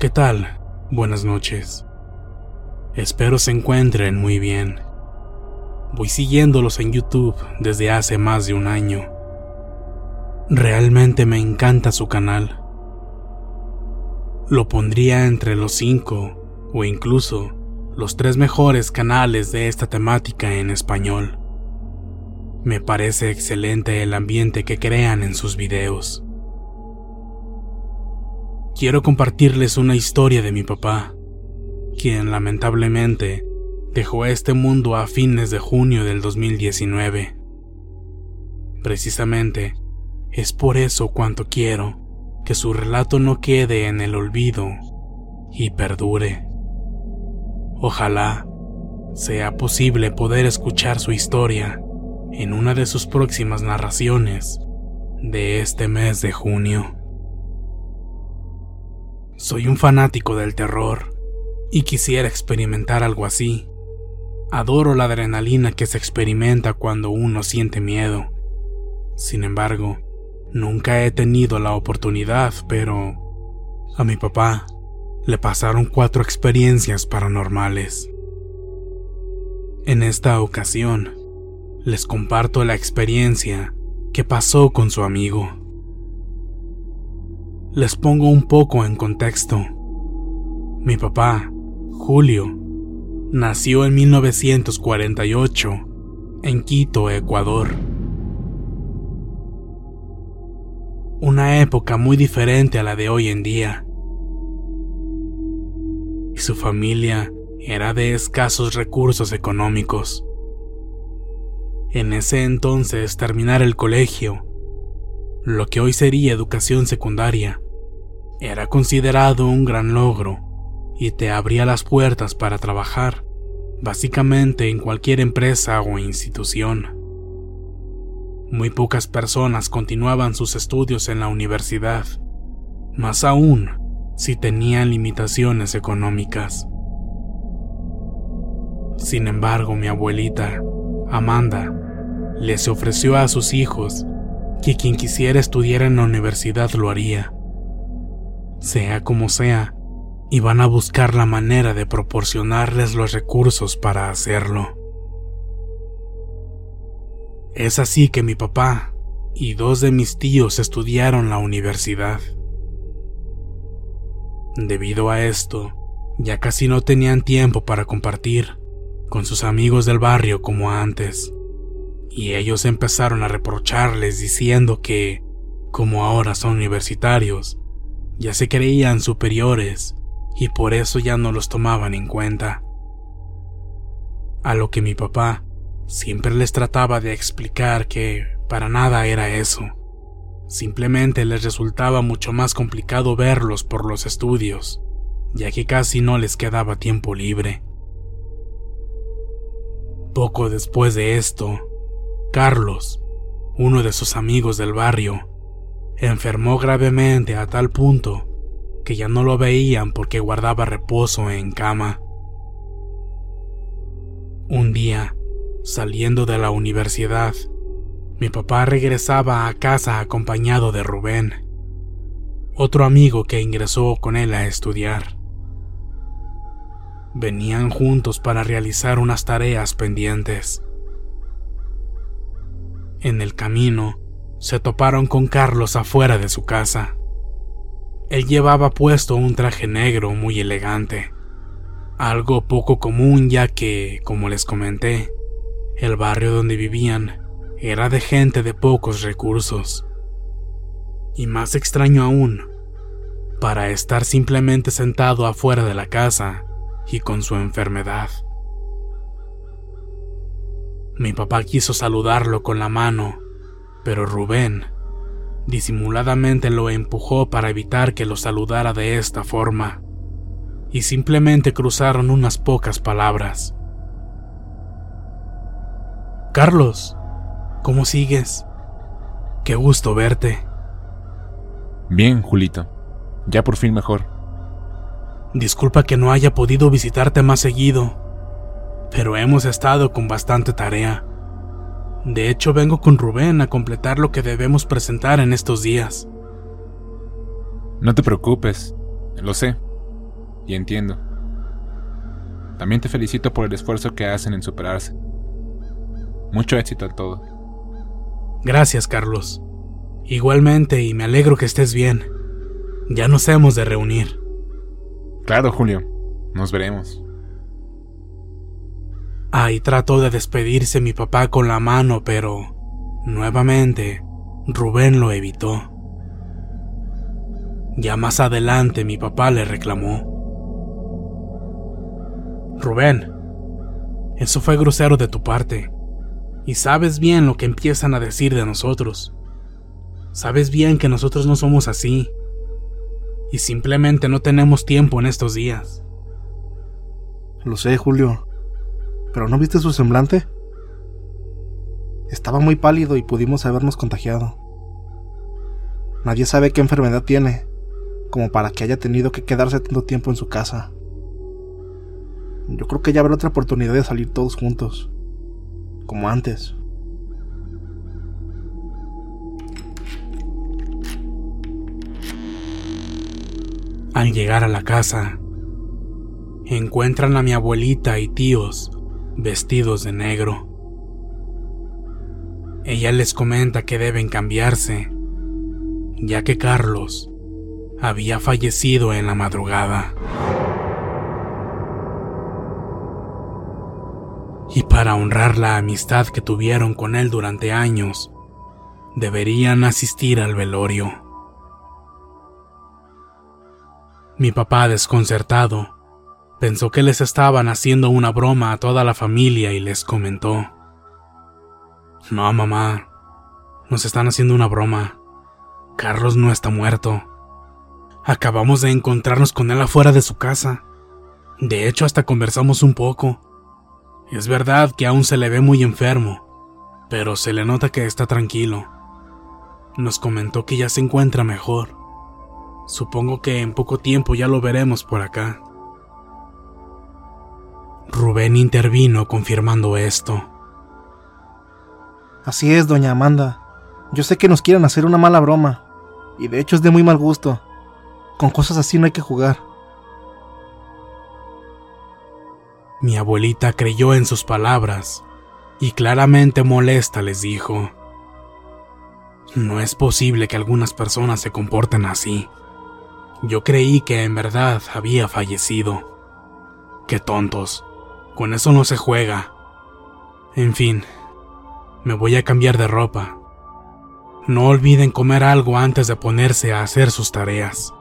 ¿Qué tal? Buenas noches. Espero se encuentren muy bien. Voy siguiéndolos en YouTube desde hace más de un año. Realmente me encanta su canal. Lo pondría entre los cinco o incluso los tres mejores canales de esta temática en español. Me parece excelente el ambiente que crean en sus videos. Quiero compartirles una historia de mi papá, quien lamentablemente dejó este mundo a fines de junio del 2019. Precisamente, es por eso cuanto quiero que su relato no quede en el olvido y perdure. Ojalá sea posible poder escuchar su historia en una de sus próximas narraciones de este mes de junio. Soy un fanático del terror y quisiera experimentar algo así. Adoro la adrenalina que se experimenta cuando uno siente miedo. Sin embargo, nunca he tenido la oportunidad, pero a mi papá le pasaron cuatro experiencias paranormales. En esta ocasión, les comparto la experiencia que pasó con su amigo. Les pongo un poco en contexto. Mi papá, Julio, nació en 1948 en Quito, Ecuador. Una época muy diferente a la de hoy en día. Y su familia era de escasos recursos económicos. En ese entonces terminar el colegio, lo que hoy sería educación secundaria, era considerado un gran logro y te abría las puertas para trabajar, básicamente en cualquier empresa o institución. Muy pocas personas continuaban sus estudios en la universidad, más aún si tenían limitaciones económicas. Sin embargo, mi abuelita, Amanda, les ofreció a sus hijos que quien quisiera estudiar en la universidad lo haría. Sea como sea, iban a buscar la manera de proporcionarles los recursos para hacerlo. Es así que mi papá y dos de mis tíos estudiaron la universidad. Debido a esto, ya casi no tenían tiempo para compartir con sus amigos del barrio como antes, y ellos empezaron a reprocharles diciendo que, como ahora son universitarios, ya se creían superiores y por eso ya no los tomaban en cuenta. A lo que mi papá siempre les trataba de explicar que para nada era eso. Simplemente les resultaba mucho más complicado verlos por los estudios, ya que casi no les quedaba tiempo libre. Poco después de esto, Carlos, uno de sus amigos del barrio, enfermó gravemente a tal punto que ya no lo veían porque guardaba reposo en cama. Un día, saliendo de la universidad, mi papá regresaba a casa acompañado de Rubén, otro amigo que ingresó con él a estudiar. Venían juntos para realizar unas tareas pendientes. En el camino, se toparon con Carlos afuera de su casa. Él llevaba puesto un traje negro muy elegante, algo poco común ya que, como les comenté, el barrio donde vivían era de gente de pocos recursos. Y más extraño aún, para estar simplemente sentado afuera de la casa y con su enfermedad. Mi papá quiso saludarlo con la mano, pero Rubén disimuladamente lo empujó para evitar que lo saludara de esta forma, y simplemente cruzaron unas pocas palabras. Carlos, ¿Cómo sigues? Qué gusto verte. Bien, Julito. Ya por fin mejor. Disculpa que no haya podido visitarte más seguido, pero hemos estado con bastante tarea. De hecho, vengo con Rubén a completar lo que debemos presentar en estos días. No te preocupes, lo sé, y entiendo. También te felicito por el esfuerzo que hacen en superarse. Mucho éxito al todo. Gracias, Carlos. Igualmente, y me alegro que estés bien. Ya nos hemos de reunir. Claro, Julio. Nos veremos. Ahí trató de despedirse mi papá con la mano, pero nuevamente Rubén lo evitó. Ya más adelante mi papá le reclamó. Rubén, eso fue grosero de tu parte. Y sabes bien lo que empiezan a decir de nosotros. Sabes bien que nosotros no somos así. Y simplemente no tenemos tiempo en estos días. Lo sé, Julio. ¿Pero no viste su semblante? Estaba muy pálido y pudimos habernos contagiado. Nadie sabe qué enfermedad tiene, como para que haya tenido que quedarse tanto tiempo en su casa. Yo creo que ya habrá otra oportunidad de salir todos juntos como antes. Al llegar a la casa, encuentran a mi abuelita y tíos vestidos de negro. Ella les comenta que deben cambiarse, ya que Carlos había fallecido en la madrugada. Para honrar la amistad que tuvieron con él durante años, deberían asistir al velorio. Mi papá, desconcertado, pensó que les estaban haciendo una broma a toda la familia y les comentó, No, mamá, nos están haciendo una broma. Carlos no está muerto. Acabamos de encontrarnos con él afuera de su casa. De hecho, hasta conversamos un poco. Es verdad que aún se le ve muy enfermo, pero se le nota que está tranquilo. Nos comentó que ya se encuentra mejor. Supongo que en poco tiempo ya lo veremos por acá. Rubén intervino confirmando esto. Así es, doña Amanda. Yo sé que nos quieren hacer una mala broma, y de hecho es de muy mal gusto. Con cosas así no hay que jugar. Mi abuelita creyó en sus palabras y claramente molesta les dijo, No es posible que algunas personas se comporten así. Yo creí que en verdad había fallecido. Qué tontos. Con eso no se juega. En fin, me voy a cambiar de ropa. No olviden comer algo antes de ponerse a hacer sus tareas.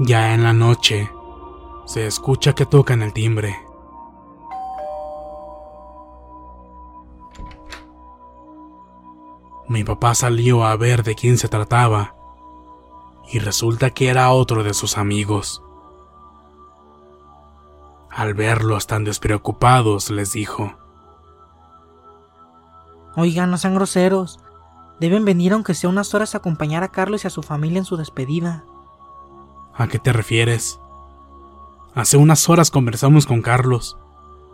Ya en la noche, Se escucha que tocan el timbre. Mi papá salió a ver de quién se trataba y resulta que era otro de sus amigos. Al verlos tan despreocupados, les dijo, Oigan, no sean groseros. Deben venir aunque sea unas horas a acompañar a Carlos y a su familia en su despedida. ¿A qué te refieres? Hace unas horas conversamos con Carlos.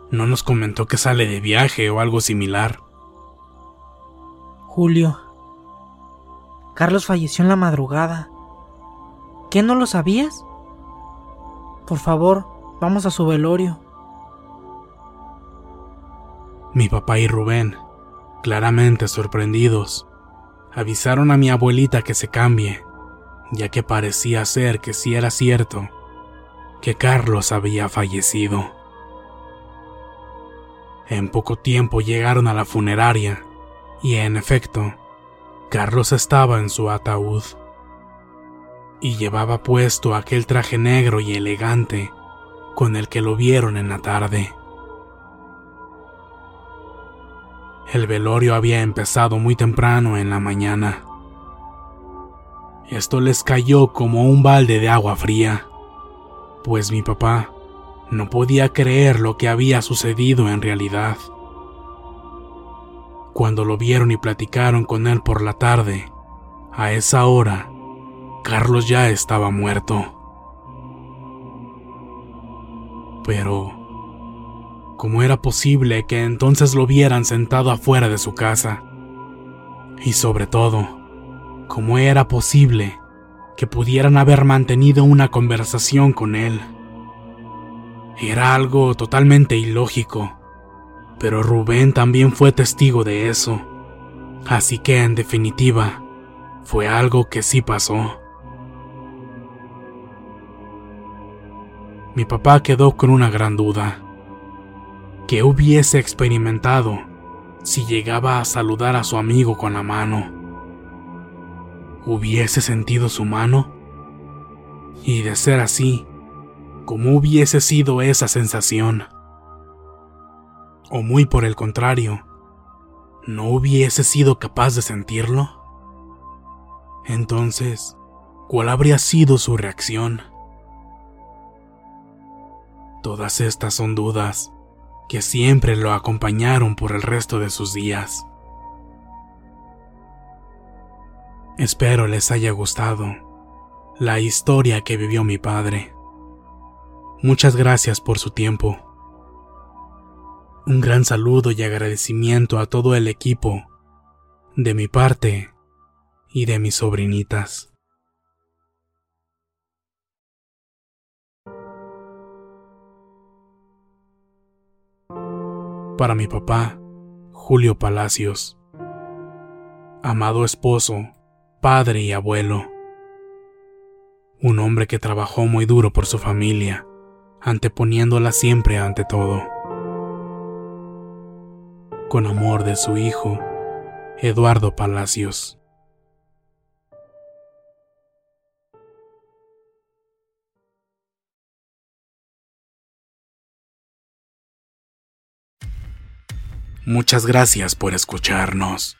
No nos comentó que sale de viaje o algo similar. Julio. Carlos falleció en la madrugada. ¿Qué no lo sabías? Por favor, vamos a su velorio. Mi papá y Rubén, claramente sorprendidos, avisaron a mi abuelita que se cambie, ya que parecía ser que sí era cierto que Carlos había fallecido. En poco tiempo llegaron a la funeraria y en efecto, Carlos estaba en su ataúd y llevaba puesto aquel traje negro y elegante con el que lo vieron en la tarde. El velorio había empezado muy temprano en la mañana. Esto les cayó como un balde de agua fría, pues mi papá no podía creer lo que había sucedido en realidad. Cuando lo vieron y platicaron con él por la tarde, a esa hora, Carlos ya estaba muerto. Pero, ¿cómo era posible que entonces lo vieran sentado afuera de su casa? Y sobre todo, ¿cómo era posible que pudieran haber mantenido una conversación con él? Era algo totalmente ilógico, pero Rubén también fue testigo de eso. Así que, en definitiva, fue algo que sí pasó. mi papá quedó con una gran duda. ¿Qué hubiese experimentado si llegaba a saludar a su amigo con la mano? ¿Hubiese sentido su mano? Y de ser así, ¿cómo hubiese sido esa sensación? O muy por el contrario, ¿no hubiese sido capaz de sentirlo? Entonces, ¿cuál habría sido su reacción? Todas estas son dudas que siempre lo acompañaron por el resto de sus días. Espero les haya gustado la historia que vivió mi padre. Muchas gracias por su tiempo. Un gran saludo y agradecimiento a todo el equipo, de mi parte y de mis sobrinitas. para mi papá, Julio Palacios. Amado esposo, padre y abuelo. Un hombre que trabajó muy duro por su familia, anteponiéndola siempre ante todo. Con amor de su hijo, Eduardo Palacios. Muchas gracias por escucharnos.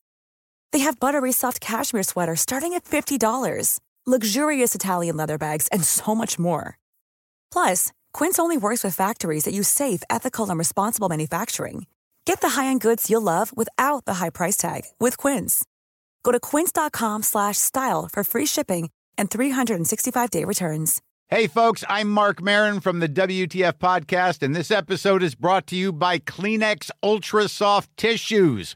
They have buttery soft cashmere sweaters starting at $50, luxurious Italian leather bags, and so much more. Plus, Quince only works with factories that use safe, ethical, and responsible manufacturing. Get the high-end goods you'll love without the high price tag with Quince. Go to quince.com/style for free shipping and 365-day returns. Hey, folks, I'm Mark Marin from the WTF Podcast, and this episode is brought to you by Kleenex Ultra Soft Tissues,